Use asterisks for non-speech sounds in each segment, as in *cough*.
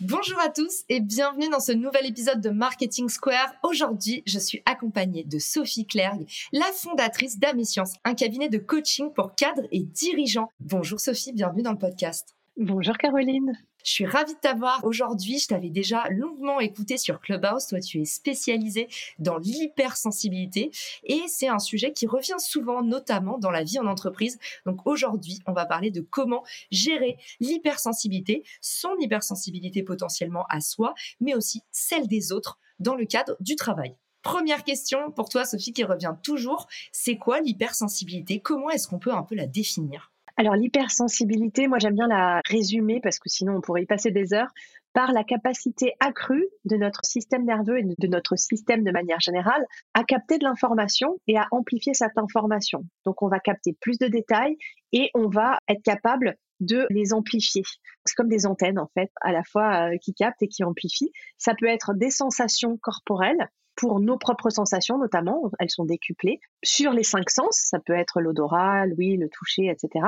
Bonjour à tous et bienvenue dans ce nouvel épisode de Marketing Square. Aujourd'hui, je suis accompagnée de Sophie Clergue, la fondatrice d'Amiscience, un cabinet de coaching pour cadres et dirigeants. Bonjour Sophie, bienvenue dans le podcast. Bonjour Caroline. Je suis ravie de t'avoir aujourd'hui. Je t'avais déjà longuement écouté sur Clubhouse. Toi, tu es spécialisée dans l'hypersensibilité et c'est un sujet qui revient souvent, notamment dans la vie en entreprise. Donc aujourd'hui, on va parler de comment gérer l'hypersensibilité, son hypersensibilité potentiellement à soi, mais aussi celle des autres dans le cadre du travail. Première question pour toi, Sophie, qui revient toujours. C'est quoi l'hypersensibilité? Comment est-ce qu'on peut un peu la définir? Alors l'hypersensibilité, moi j'aime bien la résumer parce que sinon on pourrait y passer des heures par la capacité accrue de notre système nerveux et de notre système de manière générale à capter de l'information et à amplifier cette information. Donc on va capter plus de détails et on va être capable de les amplifier. C'est comme des antennes en fait, à la fois euh, qui captent et qui amplifient. Ça peut être des sensations corporelles, pour nos propres sensations notamment, elles sont décuplées. Sur les cinq sens, ça peut être l'odorat, l'ouïe, le toucher, etc.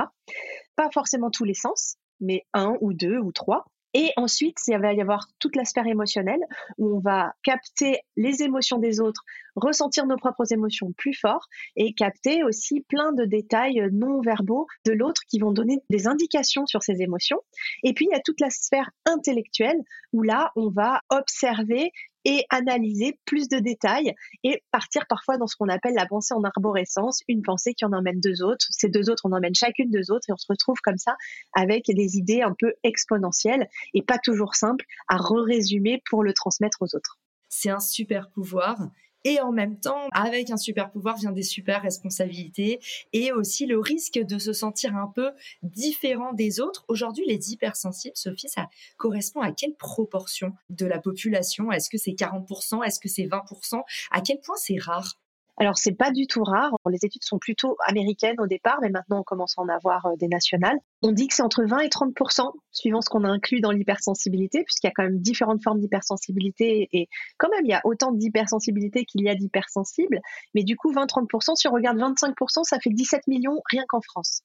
Pas forcément tous les sens, mais un ou deux ou trois. Et ensuite, il va y avoir toute la sphère émotionnelle où on va capter les émotions des autres, ressentir nos propres émotions plus fort et capter aussi plein de détails non verbaux de l'autre qui vont donner des indications sur ces émotions. Et puis, il y a toute la sphère intellectuelle où là, on va observer et analyser plus de détails et partir parfois dans ce qu'on appelle la pensée en arborescence, une pensée qui en emmène deux autres, ces deux autres en emmènent chacune deux autres et on se retrouve comme ça avec des idées un peu exponentielles et pas toujours simples à re-résumer pour le transmettre aux autres. C'est un super pouvoir et en même temps, avec un super pouvoir vient des super responsabilités et aussi le risque de se sentir un peu différent des autres. Aujourd'hui, les hypersensibles, Sophie, ça correspond à quelle proportion de la population? Est-ce que c'est 40% Est-ce que c'est 20% À quel point c'est rare? Alors, c'est pas du tout rare. Les études sont plutôt américaines au départ, mais maintenant on commence à en avoir euh, des nationales. On dit que c'est entre 20 et 30% suivant ce qu'on a inclus dans l'hypersensibilité, puisqu'il y a quand même différentes formes d'hypersensibilité et quand même il y a autant d'hypersensibilité qu'il y a d'hypersensibles. Mais du coup, 20-30% si on regarde 25% ça fait 17 millions rien qu'en France.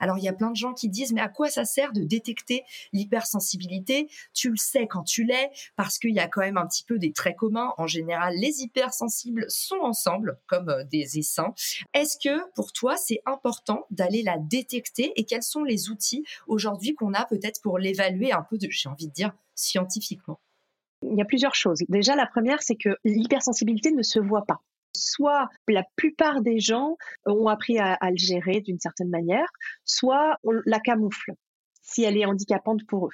Alors il y a plein de gens qui disent mais à quoi ça sert de détecter l'hypersensibilité? Tu le sais quand tu l'es parce qu'il y a quand même un petit peu des traits communs. En général, les hypersensibles sont ensemble comme euh, des essaims. Est-ce que pour toi c'est important d'aller la détecter? Et quels sont les outils aujourd'hui qu'on a peut-être pour l'évaluer un peu, j'ai envie de dire, scientifiquement? Il y a plusieurs choses. Déjà, la première, c'est que l'hypersensibilité ne se voit pas soit la plupart des gens ont appris à, le gérer d'une certaine manière, soit on la camoufle si elle est handicapante pour eux.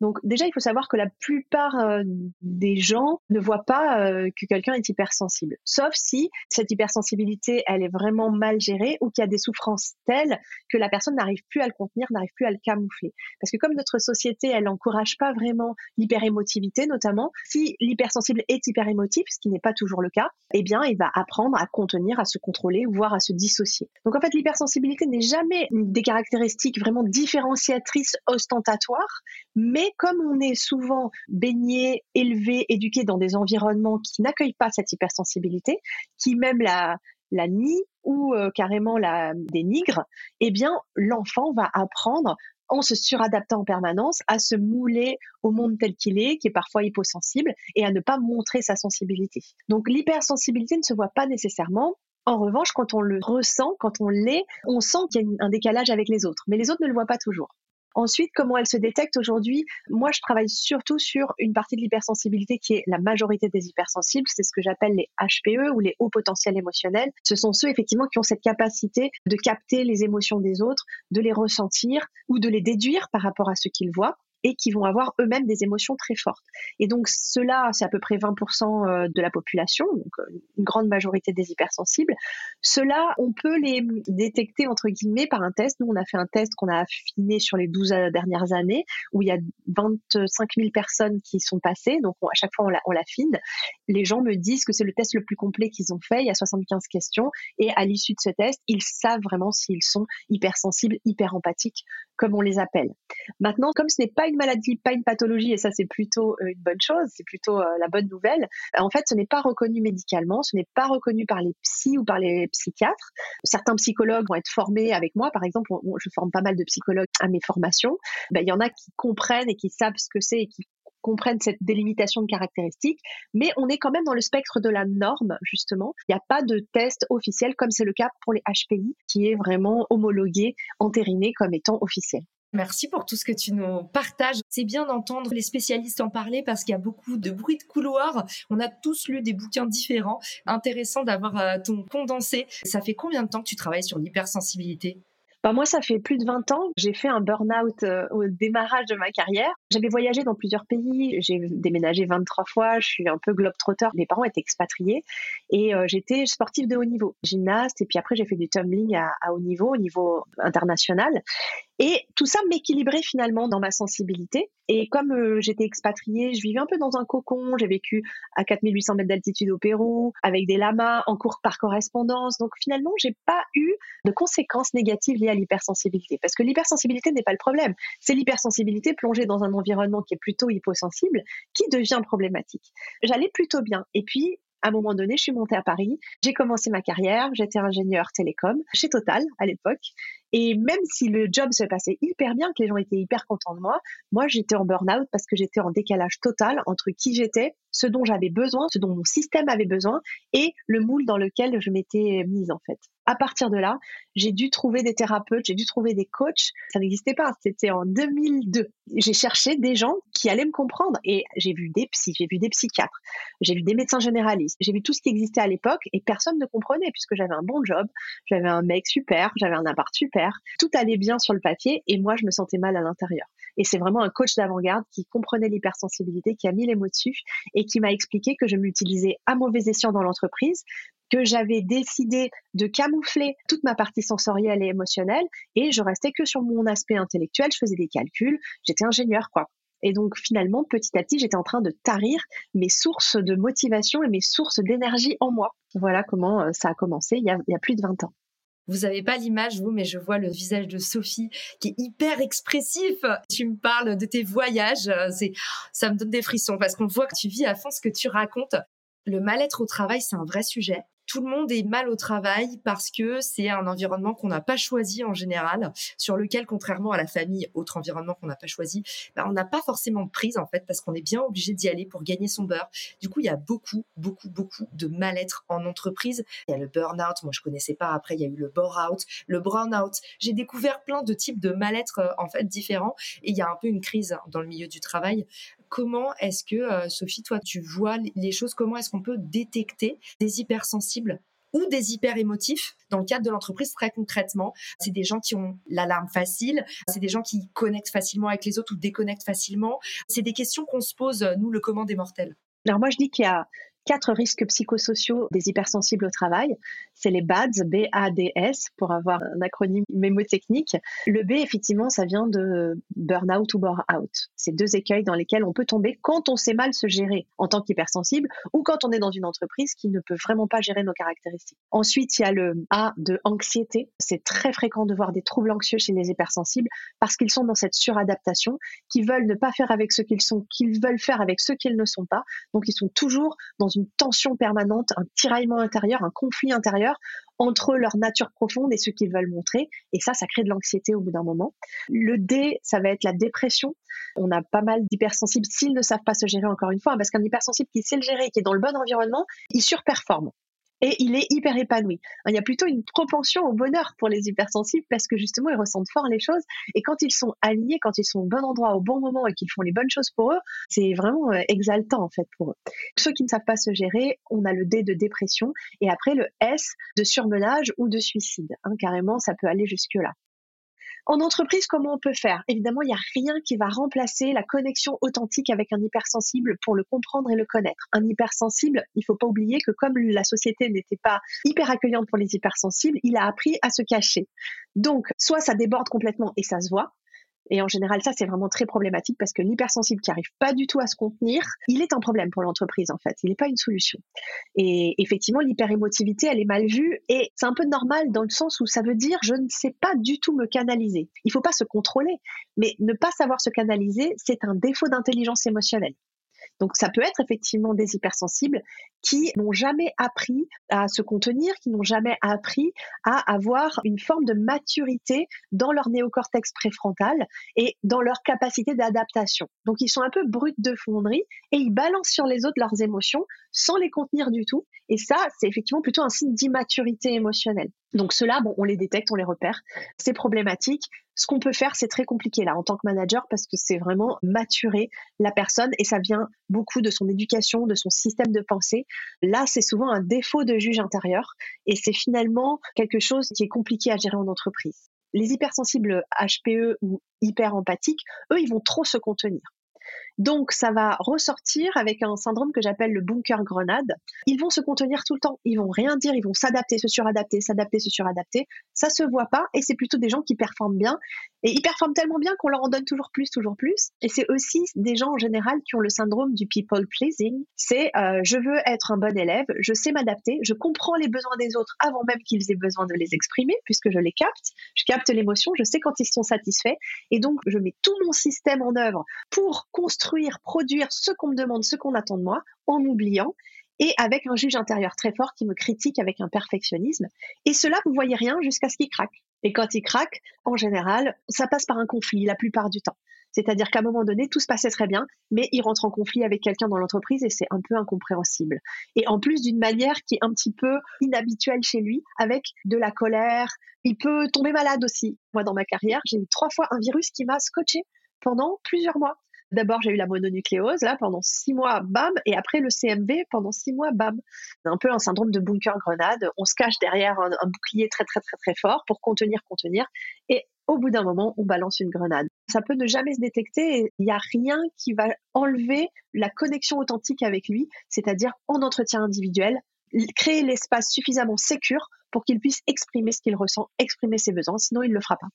Donc déjà, il faut savoir que la plupart euh, des gens ne voient pas euh, que quelqu'un est hypersensible, sauf si cette hypersensibilité, elle est vraiment mal gérée ou qu'il y a des souffrances telles que la personne n'arrive plus à le contenir, n'arrive plus à le camoufler. Parce que comme notre société, elle n'encourage pas vraiment l'hyperémotivité, notamment, si l'hypersensible est hyperémotif, ce qui n'est pas toujours le cas, eh bien, il va apprendre à contenir, à se contrôler, voire à se dissocier. Donc en fait, l'hypersensibilité n'est jamais des caractéristiques vraiment différenciatrices ostentatoire, mais comme on est souvent baigné, élevé, éduqué dans des environnements qui n'accueillent pas cette hypersensibilité, qui même la, nient ou euh, carrément la dénigrent, eh bien l'enfant va apprendre en se suradaptant en permanence, à se mouler au monde tel qu'il est, qui est parfois hyposensible, et à ne pas montrer sa sensibilité. Donc l'hypersensibilité ne se voit pas nécessairement, en revanche, quand on le ressent, quand on l'est, on sent qu'il y a un décalage avec les autres, mais les autres ne le voient pas toujours. Ensuite, comment elle se détecte aujourd'hui? Moi, je travaille surtout sur une partie de l'hypersensibilité qui est la majorité des hypersensibles. C'est ce que j'appelle les HPE ou les hauts potentiels émotionnels. Ce sont ceux effectivement qui ont cette capacité de capter les émotions des autres, de les ressentir ou de les déduire par rapport à ce qu'ils voient et qui vont avoir eux-mêmes des émotions très fortes. Et donc cela, c'est à peu près 20% euh, de la population, donc euh, une grande majorité des hypersensibles. Cela, on peut les détecter entre guillemets par un test. Nous, on a fait un test qu'on a affiné sur les 12 euh, dernières années, où il y a 25 000 personnes qui sont passées. Donc à chaque fois, on l'affine. Les gens me disent que c'est le test le plus complet qu'ils ont fait. Il y a 75 questions. Et à l'issue de ce test, ils savent vraiment s'ils sont hypersensibles, hyper empathiques, comme on les appelle. Maintenant, comme ce n'est pas une maladie, pas une pathologie, et ça c'est plutôt euh, une bonne chose, c'est plutôt euh, la bonne nouvelle. Euh, en fait, ce n'est pas reconnu médicalement, ce n'est pas reconnu par les psys ou par les psychiatres. Certains psychologues vont être formés avec moi, par exemple, je forme pas mal de psychologues à mes formations. Ben, il y en a qui comprennent et qui savent ce que c'est et qui comprennent cette délimitation de caractéristiques, mais on est quand même dans le spectre de la norme, justement. Il n'y a pas de test officiel comme c'est le cas pour les HPI, qui est vraiment homologué, entériné comme étant officiel. Merci pour tout ce que tu nous partages. C'est bien d'entendre les spécialistes en parler parce qu'il y a beaucoup de bruit de couloir. On a tous lu des bouquins différents. Intéressant d'avoir euh, ton condensé. Ça fait combien de temps que tu travailles sur l'hypersensibilité? Bah, moi, ça fait plus de 20 ans. J'ai fait un burn-out euh, au démarrage de ma carrière. J'avais voyagé dans plusieurs pays. J'ai déménagé 23 fois. Je suis un peu globe-trotter. Mes parents étaient expatriés. Et euh, j'étais sportive de haut niveau, gymnaste. Et puis après, j'ai fait du tumbling à, à haut niveau, au niveau international. Et tout ça m'équilibrait finalement dans ma sensibilité. Et comme euh, j'étais expatriée, je vivais un peu dans un cocon. J'ai vécu à 4800 mètres d'altitude au Pérou, avec des lamas, en cours par correspondance. Donc finalement, j'ai pas eu de conséquences négatives liées à l'hypersensibilité. Parce que l'hypersensibilité n'est pas le problème. C'est l'hypersensibilité plongée dans un environnement qui est plutôt hyposensible qui devient problématique. J'allais plutôt bien. Et puis, à un moment donné, je suis montée à Paris, j'ai commencé ma carrière, j'étais ingénieur télécom chez Total à l'époque. Et même si le job se passait hyper bien, que les gens étaient hyper contents de moi, moi j'étais en burn-out parce que j'étais en décalage total entre qui j'étais, ce dont j'avais besoin, ce dont mon système avait besoin et le moule dans lequel je m'étais mise en fait à partir de là, j'ai dû trouver des thérapeutes, j'ai dû trouver des coachs. Ça n'existait pas. C'était en 2002. J'ai cherché des gens qui allaient me comprendre et j'ai vu des psys, j'ai vu des psychiatres, j'ai vu des médecins généralistes, j'ai vu tout ce qui existait à l'époque et personne ne comprenait puisque j'avais un bon job, j'avais un mec super, j'avais un appart super. Tout allait bien sur le papier et moi, je me sentais mal à l'intérieur. Et c'est vraiment un coach d'avant-garde qui comprenait l'hypersensibilité, qui a mis les mots dessus et qui m'a expliqué que je m'utilisais à mauvais escient dans l'entreprise, que j'avais décidé de camoufler toute ma partie sensorielle et émotionnelle et je restais que sur mon aspect intellectuel, je faisais des calculs, j'étais ingénieur quoi. Et donc finalement, petit à petit, j'étais en train de tarir mes sources de motivation et mes sources d'énergie en moi. Voilà comment euh, ça a commencé il y a, il y a plus de 20 ans. Vous avez pas l'image, vous, mais je vois le visage de Sophie qui est hyper expressif. Tu me parles de tes voyages, euh, ça me donne des frissons parce qu'on voit que tu vis à fond ce que tu racontes. Le mal-être au travail, c'est un vrai sujet tout le monde est mal au travail parce que c'est un environnement qu'on n'a pas choisi en général, sur lequel, contrairement à la famille, autre environnement qu'on n'a pas choisi, bah, on n'a pas forcément de prise en fait parce qu'on est bien obligé d'y aller pour gagner son beurre. Du coup, il y a beaucoup, beaucoup, beaucoup de mal-être en entreprise. Il y a le burn-out, moi je connaissais pas. Après, il y a eu le bore-out, le brown-out. J'ai découvert plein de types de mal-être euh, en fait différents et il y a un peu une crise dans le milieu du travail comment est-ce que, euh, Sophie, toi, tu vois les choses? Comment est-ce qu'on peut détecter des hypersensibles ou des hyper émotifs dans le cadre de l'entreprise très concrètement? C'est des gens qui ont l'alarme facile, c'est des gens qui connectent facilement avec les autres ou déconnectent facilement. C'est des questions qu'on se pose, nous, le commun des mortels. Alors moi, je dis qu'il y a quatre risques psychosociaux des hypersensibles au travail. C'est les BADS, B-A-D-S, pour avoir un acronyme mémotechnique. Le B, effectivement, ça vient de burn-out ou bore-out. C'est deux écueils dans lesquels on peut tomber quand on sait mal se gérer en tant qu'hypersensible ou quand on est dans une entreprise qui ne peut vraiment pas gérer nos caractéristiques. Ensuite, il y a le A de anxiété. C'est très fréquent de voir des troubles anxieux chez les hypersensibles parce qu'ils sont dans cette suradaptation, qui veulent ne pas faire avec ce qu'ils sont, qu'ils veulent faire avec ce qu'ils ne sont pas. Donc, ils sont toujours dans une une tension permanente, un tiraillement intérieur, un conflit intérieur entre leur nature profonde et ce qu'ils veulent montrer. Et ça, ça crée de l'anxiété au bout d'un moment. Le D, ça va être la dépression. On a pas mal d'hypersensibles s'ils ne savent pas se gérer encore une fois, parce qu'un hypersensible qui sait le gérer, qui est dans le bon environnement, il surperforme. Et il est hyper épanoui. Il y a plutôt une propension au bonheur pour les hypersensibles parce que justement, ils ressentent fort les choses et quand ils sont alignés, quand ils sont au bon endroit, au bon moment et qu'ils font les bonnes choses pour eux, c'est vraiment euh, exaltant en fait pour eux. Ceux qui ne savent pas se gérer, on a le D de dépression et après le S de surmenage ou de suicide. Hein, carrément, ça peut aller jusque-là. En entreprise, comment on peut faire? Évidemment, il n'y a rien qui va remplacer la connexion authentique avec un hypersensible pour le comprendre et le connaître. Un hypersensible, il ne faut pas oublier que comme la société n'était pas hyper accueillante pour les hypersensibles, il a appris à se cacher. Donc, soit ça déborde complètement et ça se voit, et en général, ça, c'est vraiment très problématique parce que l'hypersensible qui arrive pas du tout à se contenir, il est un problème pour l'entreprise, en fait. Il n'est pas une solution. Et effectivement, l'hyperémotivité, elle est mal vue et c'est un peu normal dans le sens où ça veut dire je ne sais pas du tout me canaliser. Il faut pas se contrôler, mais ne pas savoir se canaliser, c'est un défaut d'intelligence émotionnelle. Donc ça peut être effectivement des hypersensibles qui n'ont jamais appris à se contenir, qui n'ont jamais appris à avoir une forme de maturité dans leur néocortex préfrontal et dans leur capacité d'adaptation. Donc ils sont un peu bruts de fonderie et ils balancent sur les autres leurs émotions sans les contenir du tout. Et ça, c'est effectivement plutôt un signe d'immaturité émotionnelle. Donc ceux-là, bon, on les détecte, on les repère. C'est problématique. Ce qu'on peut faire, c'est très compliqué là en tant que manager parce que c'est vraiment maturer la personne et ça vient beaucoup de son éducation, de son système de pensée. Là, c'est souvent un défaut de juge intérieur et c'est finalement quelque chose qui est compliqué à gérer en entreprise. Les hypersensibles HPE ou hyper empathiques, eux, ils vont trop se contenir. Donc, ça va ressortir avec un syndrome que j'appelle le bunker grenade. Ils vont se contenir tout le temps. Ils vont rien dire. Ils vont s'adapter, se suradapter, s'adapter, se suradapter. Ça se voit pas et c'est plutôt des gens qui performent bien. Et ils performent tellement bien qu'on leur en donne toujours plus, toujours plus. Et c'est aussi des gens en général qui ont le syndrome du people pleasing. C'est euh, je veux être un bon élève, je sais m'adapter, je comprends les besoins des autres avant même qu'ils aient besoin de les exprimer puisque je les capte. Je capte l'émotion, je sais quand ils sont satisfaits et donc je mets tout mon système en œuvre pour construire, produire ce qu'on me demande, ce qu'on attend de moi, en m'oubliant et avec un juge intérieur très fort qui me critique avec un perfectionnisme. Et cela, vous voyez rien jusqu'à ce qu'il craque. Et quand il craque, en général, ça passe par un conflit la plupart du temps. C'est-à-dire qu'à un moment donné, tout se passait très bien, mais il rentre en conflit avec quelqu'un dans l'entreprise et c'est un peu incompréhensible. Et en plus d'une manière qui est un petit peu inhabituelle chez lui, avec de la colère. Il peut tomber malade aussi. Moi, dans ma carrière, j'ai eu trois fois un virus qui m'a scotché pendant plusieurs mois. D'abord, j'ai eu la mononucléose, là, pendant six mois, bam, et après le CMV, pendant six mois, bam. Un peu un syndrome de bunker-grenade. On se cache derrière un, bouclier très, très, très, très fort pour contenir, contenir, et au bout d'un moment, on balance une grenade. Ça peut ne jamais se détecter il n'y a rien qui va enlever la connexion authentique avec lui, c'est-à-dire en entretien individuel, créer l'espace suffisamment sécure pour qu'il puisse exprimer ce qu'il ressent, exprimer ses besoins, sinon il ne le fera pas.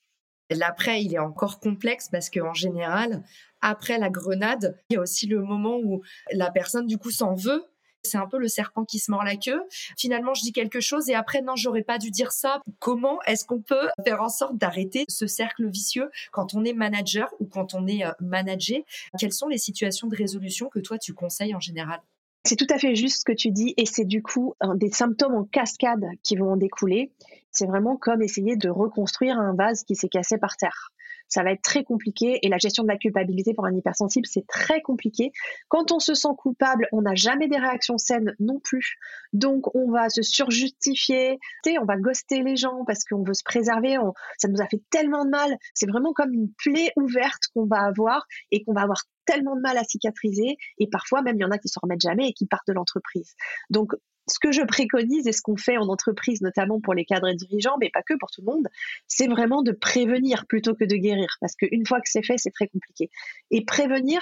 L'après, il est encore complexe parce qu'en général, après la grenade, il y a aussi le moment où la personne, du coup, s'en veut. C'est un peu le serpent qui se mord la queue. Finalement, je dis quelque chose et après, non, j'aurais pas dû dire ça. Comment est-ce qu'on peut faire en sorte d'arrêter ce cercle vicieux quand on est manager ou quand on est euh, managé? Quelles sont les situations de résolution que toi, tu conseilles en général? C'est tout à fait juste ce que tu dis et c'est du coup des symptômes en cascade qui vont en découler. C'est vraiment comme essayer de reconstruire un vase qui s'est cassé par terre ça va être très compliqué. Et la gestion de la culpabilité pour un hypersensible, c'est très compliqué. Quand on se sent coupable, on n'a jamais des réactions saines non plus. Donc, on va se surjustifier, on va ghoster les gens parce qu'on veut se préserver. ça nous a fait tellement de mal. C'est vraiment comme une plaie ouverte qu'on va avoir et qu'on va avoir tellement de mal à cicatriser et parfois même il y en a qui se remettent jamais et qui partent de l'entreprise. Donc ce que je préconise et ce qu'on fait en entreprise, notamment pour les cadres et dirigeants, mais pas que pour tout le monde, c'est vraiment de prévenir plutôt que de guérir. Parce qu'une fois que c'est fait, c'est très compliqué. Et prévenir,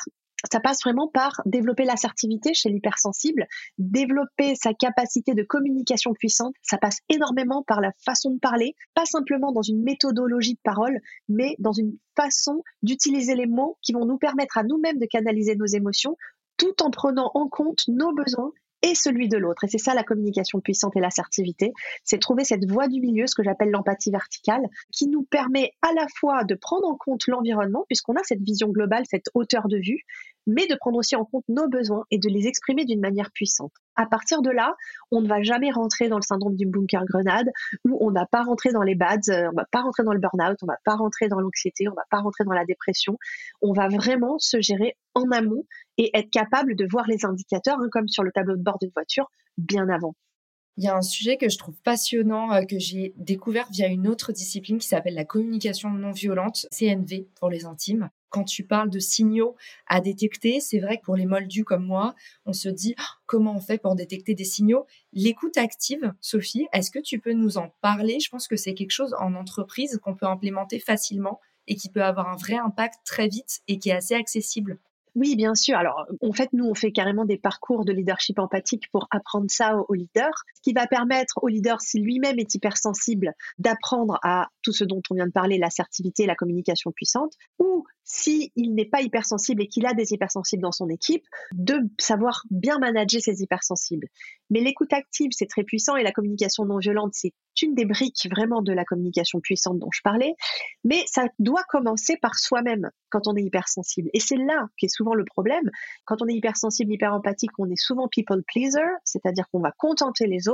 ça passe vraiment par développer l'assertivité chez l'hypersensible, développer sa capacité de communication puissante. Ça passe énormément par la façon de parler, pas simplement dans une méthodologie de parole, mais dans une façon d'utiliser les mots qui vont nous permettre à nous-mêmes de canaliser nos émotions tout en prenant en compte nos besoins et celui de l'autre. Et c'est ça la communication puissante et l'assertivité, c'est trouver cette voie du milieu, ce que j'appelle l'empathie verticale, qui nous permet à la fois de prendre en compte l'environnement, puisqu'on a cette vision globale, cette hauteur de vue, mais de prendre aussi en compte nos besoins et de les exprimer d'une manière puissante. À partir de là, on ne va jamais rentrer dans le syndrome du bunker grenade, où on ne va pas rentrer dans les bads, euh, on ne va pas rentrer dans le burn-out, on ne va pas rentrer dans l'anxiété, on ne va pas rentrer dans la dépression. On va vraiment se gérer en amont et être capable de voir les indicateurs, hein, comme sur le tableau de bord d'une voiture, bien avant. Il y a un sujet que je trouve passionnant, euh, que j'ai découvert via une autre discipline qui s'appelle la communication non violente, CNV pour les intimes. Quand tu parles de signaux à détecter, c'est vrai que pour les moldus comme moi, on se dit oh, comment on fait pour détecter des signaux? L'écoute active, Sophie, est-ce que tu peux nous en parler? Je pense que c'est quelque chose en entreprise qu'on peut implémenter facilement et qui peut avoir un vrai impact très vite et qui est assez accessible. Oui, bien sûr. Alors, en fait, nous, on fait carrément des parcours de leadership empathique pour apprendre ça au, leader, ce qui va permettre au leader, si lui-même est hypersensible, d'apprendre à tout ce dont on vient de parler, l'assertivité, la communication puissante, ou s'il n'est pas hypersensible et qu'il a des hypersensibles dans son équipe, de savoir bien manager ces hypersensibles. Mais l'écoute active, c'est très puissant et la communication non violente, c'est une des briques vraiment de la communication puissante dont je parlais. Mais ça doit commencer par soi-même quand on est hypersensible. Et c'est là qu'est souvent le problème. Quand on est hypersensible, hyper empathique, on est souvent people pleaser, c'est-à-dire qu'on va contenter les autres.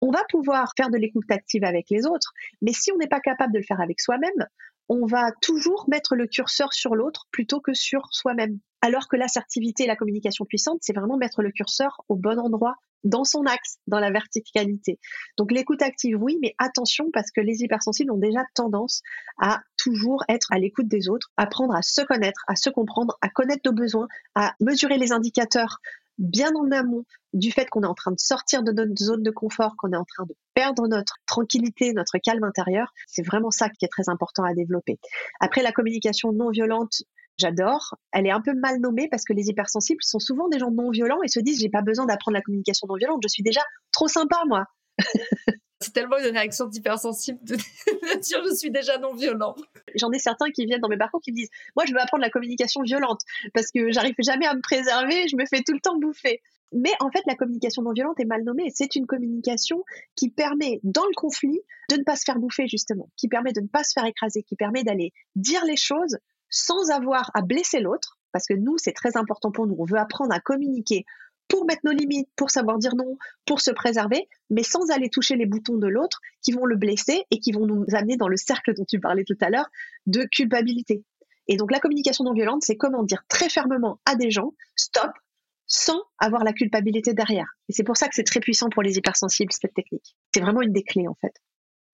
On va pouvoir faire de l'écoute active avec les autres, mais si on n'est pas capable de le faire avec soi-même, on va toujours mettre le curseur sur l'autre plutôt que sur soi-même. Alors que l'assertivité et la communication puissante, c'est vraiment mettre le curseur au bon endroit, dans son axe, dans la verticalité. Donc l'écoute active, oui, mais attention parce que les hypersensibles ont déjà tendance à toujours être à l'écoute des autres, apprendre à se connaître, à se comprendre, à connaître nos besoins, à mesurer les indicateurs bien en amont du fait qu'on est en train de sortir de notre zone de confort, qu'on est en train de perdre notre tranquillité, notre calme intérieur. C'est vraiment ça qui est très important à développer. Après, la communication non violente, j'adore. Elle est un peu mal nommée parce que les hypersensibles sont souvent des gens non violents et se disent j'ai pas besoin d'apprendre la communication non violente, je suis déjà trop sympa moi. C'est tellement une réaction d'hypersensible *laughs* de dire je suis déjà non violent. J'en ai certains qui viennent dans mes parcours qui me disent Moi, je veux apprendre la communication violente parce que j'arrive jamais à me préserver, je me fais tout le temps bouffer. Mais en fait, la communication non violente est mal nommée. C'est une communication qui permet, dans le conflit, de ne pas se faire bouffer, justement, qui permet de ne pas se faire écraser, qui permet d'aller dire les choses sans avoir à blesser l'autre. Parce que nous, c'est très important pour nous. On veut apprendre à communiquer pour mettre nos limites, pour savoir dire non, pour se préserver, mais sans aller toucher les boutons de l'autre qui vont le blesser et qui vont nous amener dans le cercle dont tu parlais tout à l'heure de culpabilité. Et donc la communication non violente, c'est comment dire très fermement à des gens, stop, sans avoir la culpabilité derrière. Et c'est pour ça que c'est très puissant pour les hypersensibles, cette technique. C'est vraiment une des clés, en fait.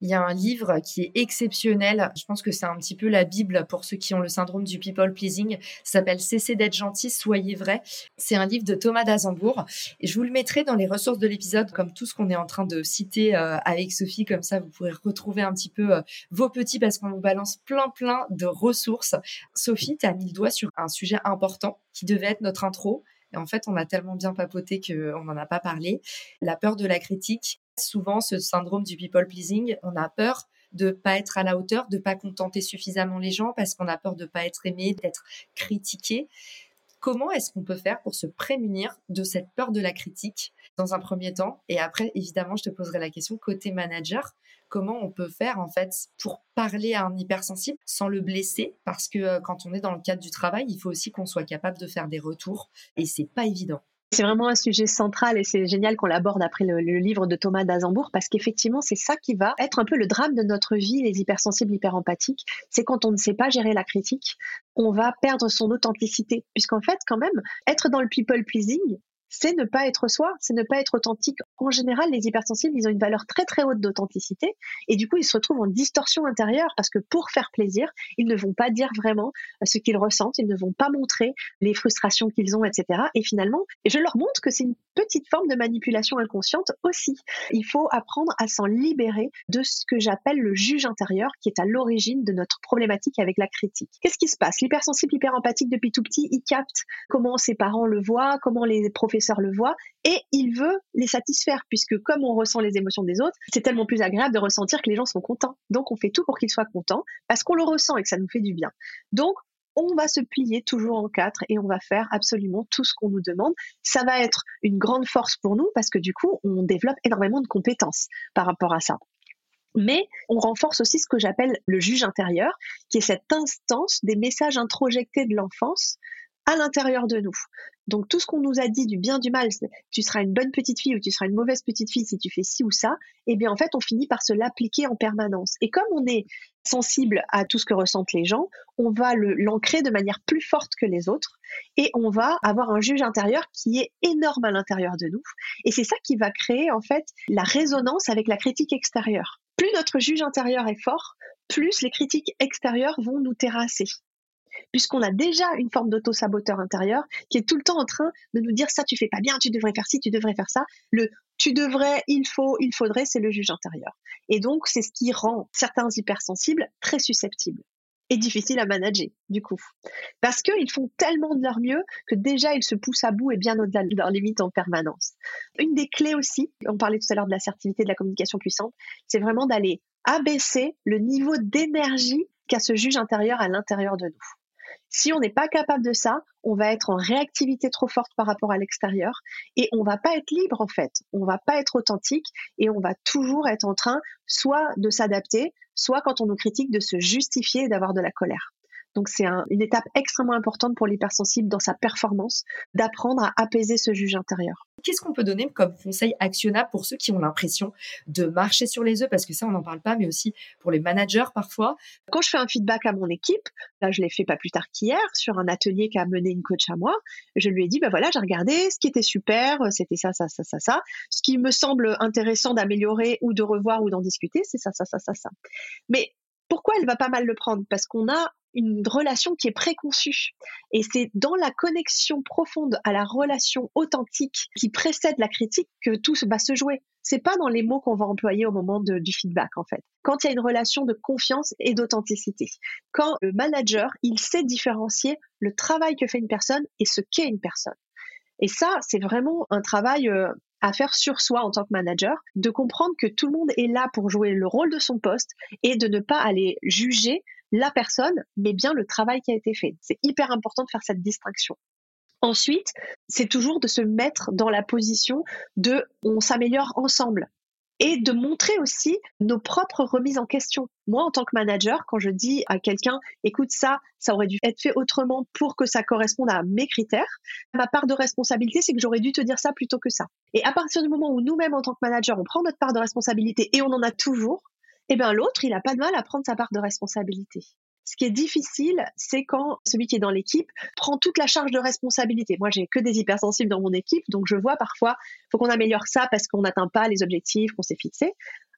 Il y a un livre qui est exceptionnel. Je pense que c'est un petit peu la Bible pour ceux qui ont le syndrome du people pleasing. S'appelle Cessez d'être gentil, soyez vrai. C'est un livre de Thomas d'Azembourg. Et je vous le mettrai dans les ressources de l'épisode, comme tout ce qu'on est en train de citer euh, avec Sophie. Comme ça, vous pourrez retrouver un petit peu euh, vos petits parce qu'on vous balance plein, plein de ressources. Sophie, tu as mis le doigt sur un sujet important qui devait être notre intro. Et en fait, on a tellement bien papoté qu'on n'en a pas parlé. La peur de la critique souvent ce syndrome du people pleasing, on a peur de pas être à la hauteur, de pas contenter suffisamment les gens parce qu'on a peur de pas être aimé, d'être critiqué. Comment est-ce qu'on peut faire pour se prémunir de cette peur de la critique dans un premier temps? Et après, évidemment, je te poserai la question côté manager. Comment on peut faire en fait pour parler à un hypersensible sans le blesser? Parce que euh, quand on est dans le cadre du travail, il faut aussi qu'on soit capable de faire des retours et c'est pas évident. C'est vraiment un sujet central et c'est génial qu'on l'aborde après le, livre de Thomas d'Azembourg parce qu'effectivement, c'est ça qui va être un peu le drame de notre vie, les hypersensibles, hyperempathiques. C'est quand on ne sait pas gérer la critique, on va perdre son authenticité. Puisqu'en fait, quand même, être dans le people pleasing, c'est ne pas être soi, c'est ne pas être authentique. En général, les hypersensibles, ils ont une valeur très très haute d'authenticité et du coup, ils se retrouvent en distorsion intérieure parce que pour faire plaisir, ils ne vont pas dire vraiment ce qu'ils ressentent, ils ne vont pas montrer les frustrations qu'ils ont, etc. Et finalement, je leur montre que c'est une petite forme de manipulation inconsciente aussi. Il faut apprendre à s'en libérer de ce que j'appelle le juge intérieur qui est à l'origine de notre problématique avec la critique. Qu'est-ce qui se passe? L'hypersensible, hyperempathique depuis tout petit, il capte comment ses parents le voient, comment les professeurs le voit et il veut les satisfaire puisque comme on ressent les émotions des autres, c'est tellement plus agréable de ressentir que les gens sont contents. Donc on fait tout pour qu'ils soient contents parce qu'on le ressent et que ça nous fait du bien. Donc on va se plier toujours en quatre et on va faire absolument tout ce qu'on nous demande. Ça va être une grande force pour nous parce que du coup, on développe énormément de compétences par rapport à ça. Mais on renforce aussi ce que j'appelle le juge intérieur, qui est cette instance des messages introjectés de l'enfance à l'intérieur de nous. Donc tout ce qu'on nous a dit du bien du mal, tu seras une bonne petite fille ou tu seras une mauvaise petite fille si tu fais ci ou ça, eh bien en fait on finit par se l'appliquer en permanence. Et comme on est sensible à tout ce que ressentent les gens, on va l'ancrer de manière plus forte que les autres et on va avoir un juge intérieur qui est énorme à l'intérieur de nous. Et c'est ça qui va créer en fait la résonance avec la critique extérieure. Plus notre juge intérieur est fort, plus les critiques extérieures vont nous terrasser puisqu'on a déjà une forme d'auto-saboteur intérieur qui est tout le temps en train de nous dire ça tu fais pas bien, tu devrais faire ci, tu devrais faire ça. Le tu devrais, il faut, il faudrait, c'est le juge intérieur. Et donc c'est ce qui rend certains hypersensibles très susceptibles et difficiles à manager du coup, parce qu'ils font tellement de leur mieux que déjà ils se poussent à bout et bien au-delà de leurs limites en permanence. Une des clés aussi, on parlait tout à l'heure de l'assertivité, de la communication puissante, c'est vraiment d'aller abaisser le niveau d'énergie qu'a ce juge intérieur à l'intérieur de nous. Si on n'est pas capable de ça, on va être en réactivité trop forte par rapport à l'extérieur et on va pas être libre en fait. On va pas être authentique et on va toujours être en train soit de s'adapter, soit quand on nous critique de se justifier et d'avoir de la colère. Donc c'est une étape extrêmement importante pour l'hypersensible dans sa performance, d'apprendre à apaiser ce juge intérieur. Qu'est-ce qu'on peut donner comme conseil actionnable pour ceux qui ont l'impression de marcher sur les œufs? Parce que ça, on n'en parle pas, mais aussi pour les managers parfois. Quand je fais un feedback à mon équipe, là je l'ai fait pas plus tard qu'hier, sur un atelier qu'a mené une coach à moi, je lui ai dit, ben voilà, j'ai regardé, ce qui était super, c'était ça, ça, ça, ça, ça. Ce qui me semble intéressant d'améliorer ou de revoir ou d'en discuter, c'est ça, ça, ça, ça, ça. Mais pourquoi elle va pas mal le prendre? Parce qu'on a une relation qui est préconçue. Et c'est dans la connexion profonde à la relation authentique qui précède la critique que tout va se jouer. C'est pas dans les mots qu'on va employer au moment du feedback, en fait. Quand il y a une relation de confiance et d'authenticité. Quand le manager, il sait différencier le travail que fait une personne et ce qu'est une personne. Et ça, c'est vraiment un travail euh, à faire sur soi en tant que manager, de comprendre que tout le monde est là pour jouer le rôle de son poste et de ne pas aller juger la personne, mais bien le travail qui a été fait. C'est hyper important de faire cette distinction. Ensuite, c'est toujours de se mettre dans la position de on s'améliore ensemble et de montrer aussi nos propres remises en question. Moi, en tant que manager, quand je dis à quelqu'un, écoute ça, ça aurait dû être fait autrement pour que ça corresponde à mes critères, ma part de responsabilité, c'est que j'aurais dû te dire ça plutôt que ça. Et à partir du moment où nous-mêmes, en tant que manager, on prend notre part de responsabilité et on en a toujours, eh bien l'autre, il n'a pas de mal à prendre sa part de responsabilité. Ce qui est difficile, c'est quand celui qui est dans l'équipe prend toute la charge de responsabilité. Moi, j'ai que des hypersensibles dans mon équipe, donc je vois parfois, faut qu'on améliore ça parce qu'on n'atteint pas les objectifs qu'on s'est fixés.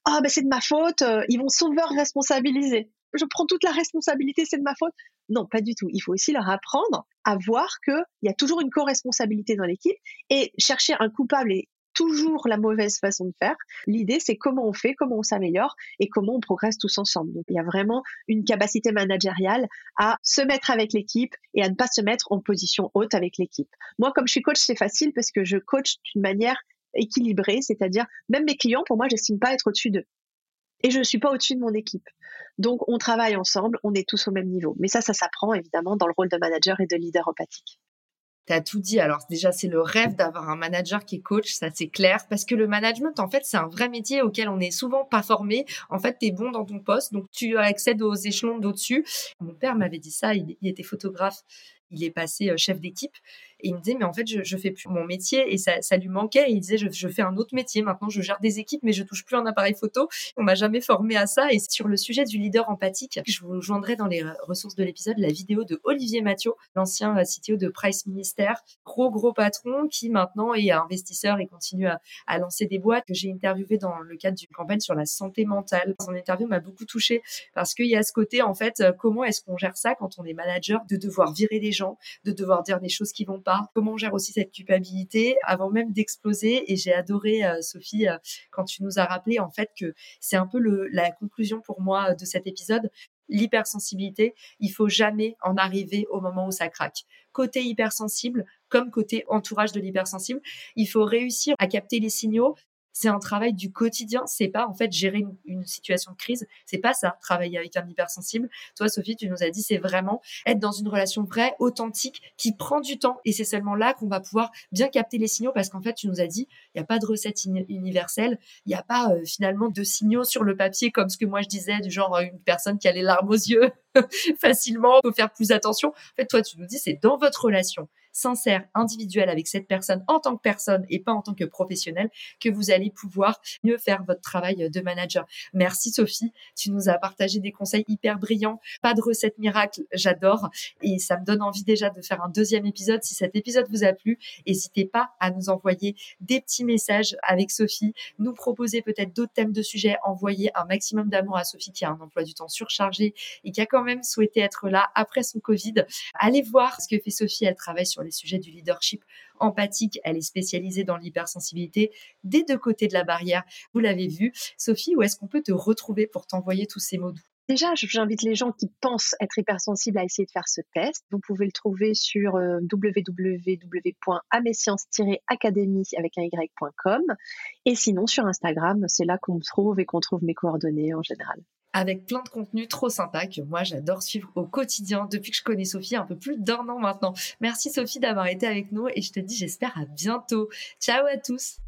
Ah, ben c'est de ma faute, euh, ils vont sauveur responsabiliser. Je prends toute la responsabilité, c'est de ma faute. Non, pas du tout. Il faut aussi leur apprendre à voir qu'il y a toujours une co-responsabilité dans l'équipe et chercher un coupable et toujours la mauvaise façon de faire. L'idée, c'est comment on fait, comment on s'améliore et comment on progresse tous ensemble. Il y a vraiment une capacité managériale à se mettre avec l'équipe et à ne pas se mettre en position haute avec l'équipe. Moi, comme je suis coach, c'est facile parce que je coach d'une manière équilibrée, c'est-à-dire même mes clients, pour moi, j'estime pas être au-dessus d'eux. Et je ne suis pas au-dessus de mon équipe. Donc, on travaille ensemble, on est tous au même niveau. Mais ça, ça s'apprend évidemment dans le rôle de manager et de leader empathique. Tu as tout dit. Alors déjà, c'est le rêve d'avoir un manager qui est coach, ça c'est clair, parce que le management, en fait, c'est un vrai métier auquel on n'est souvent pas formé. En fait, tu es bon dans ton poste, donc tu accèdes aux échelons d'au-dessus. Mon père m'avait dit ça, il, était photographe, il est passé euh, chef d'équipe. Et il me disait, mais en fait, je, je fais plus mon métier et ça, ça lui manquait. Et il disait, je, je, fais un autre métier. Maintenant, je gère des équipes, mais je touche plus un appareil photo. On m'a jamais formé à ça. Et sur le sujet du leader empathique, je vous joindrai dans les ressources de l'épisode la vidéo de Olivier Mathieu, l'ancien euh, CTO de Price Minister, gros, gros patron qui maintenant est investisseur et continue à, à lancer des boîtes que j'ai interviewé dans le cadre d'une campagne sur la santé mentale. Son interview m'a beaucoup touchée parce qu'il y a ce côté, en fait, euh, comment est-ce qu'on gère ça quand on est manager, de devoir virer des gens, de devoir dire des choses qui vont pas, comment on gère aussi cette culpabilité avant même d'exploser. Et j'ai adoré, euh, Sophie, euh, quand tu nous as rappelé en fait que c'est un peu la conclusion pour moi de cet épisode. L'hypersensibilité, il faut jamais en arriver au moment où ça craque. Côté hypersensible, comme côté entourage de l'hypersensible, il faut réussir à capter les signaux c'est un travail du quotidien. C'est pas en fait gérer une, situation de crise. C'est pas ça, travailler avec un hypersensible. Toi, Sophie, tu nous as dit, c'est vraiment être dans une relation vraie, authentique, qui prend du temps. Et c'est seulement là qu'on va pouvoir bien capter les signaux parce qu'en fait, tu nous as dit, il n'y a pas de recette universelle. Il n'y a pas euh, finalement de signaux sur le papier comme ce que moi je disais, du genre euh, une personne qui a les larmes aux yeux *laughs* facilement, faut faire plus attention. En fait, toi, tu nous dis, c'est dans votre relation sincère, individuel avec cette personne en tant que personne et pas en tant que professionnel que vous allez pouvoir mieux faire votre travail de manager. Merci Sophie, tu nous as partagé des conseils hyper brillants. Pas de recette miracle, j'adore et ça me donne envie déjà de faire un deuxième épisode. Si cet épisode vous a plu, n'hésitez pas à nous envoyer des petits messages avec Sophie, nous proposer peut-être d'autres thèmes de sujets, envoyer un maximum d'amour à Sophie qui a un emploi du temps surchargé et qui a quand même souhaité être là après son Covid. Allez voir ce que fait Sophie, elle travaille sur les sujets du leadership empathique, elle est spécialisée dans l'hypersensibilité des deux côtés de la barrière. Vous l'avez vu. Sophie, où est-ce qu'on peut te retrouver pour t'envoyer tous ces mots doux? Déjà, j'invite les gens qui pensent être hypersensibles à essayer de faire ce test. Vous pouvez le trouver sur euh, www.amescience-academy avec un y.com et sinon sur Instagram, c'est là qu'on me trouve et qu'on trouve mes coordonnées en général avec plein de contenus trop sympas que moi j'adore suivre au quotidien depuis que je connais Sophie un peu plus d'un an maintenant. Merci Sophie d'avoir été avec nous et je te dis j'espère à bientôt. Ciao à tous.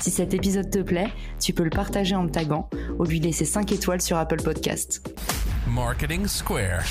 Si cet épisode te plaît, tu peux le partager en me taguant ou lui laisser 5 étoiles sur Apple Podcast. Marketing Square.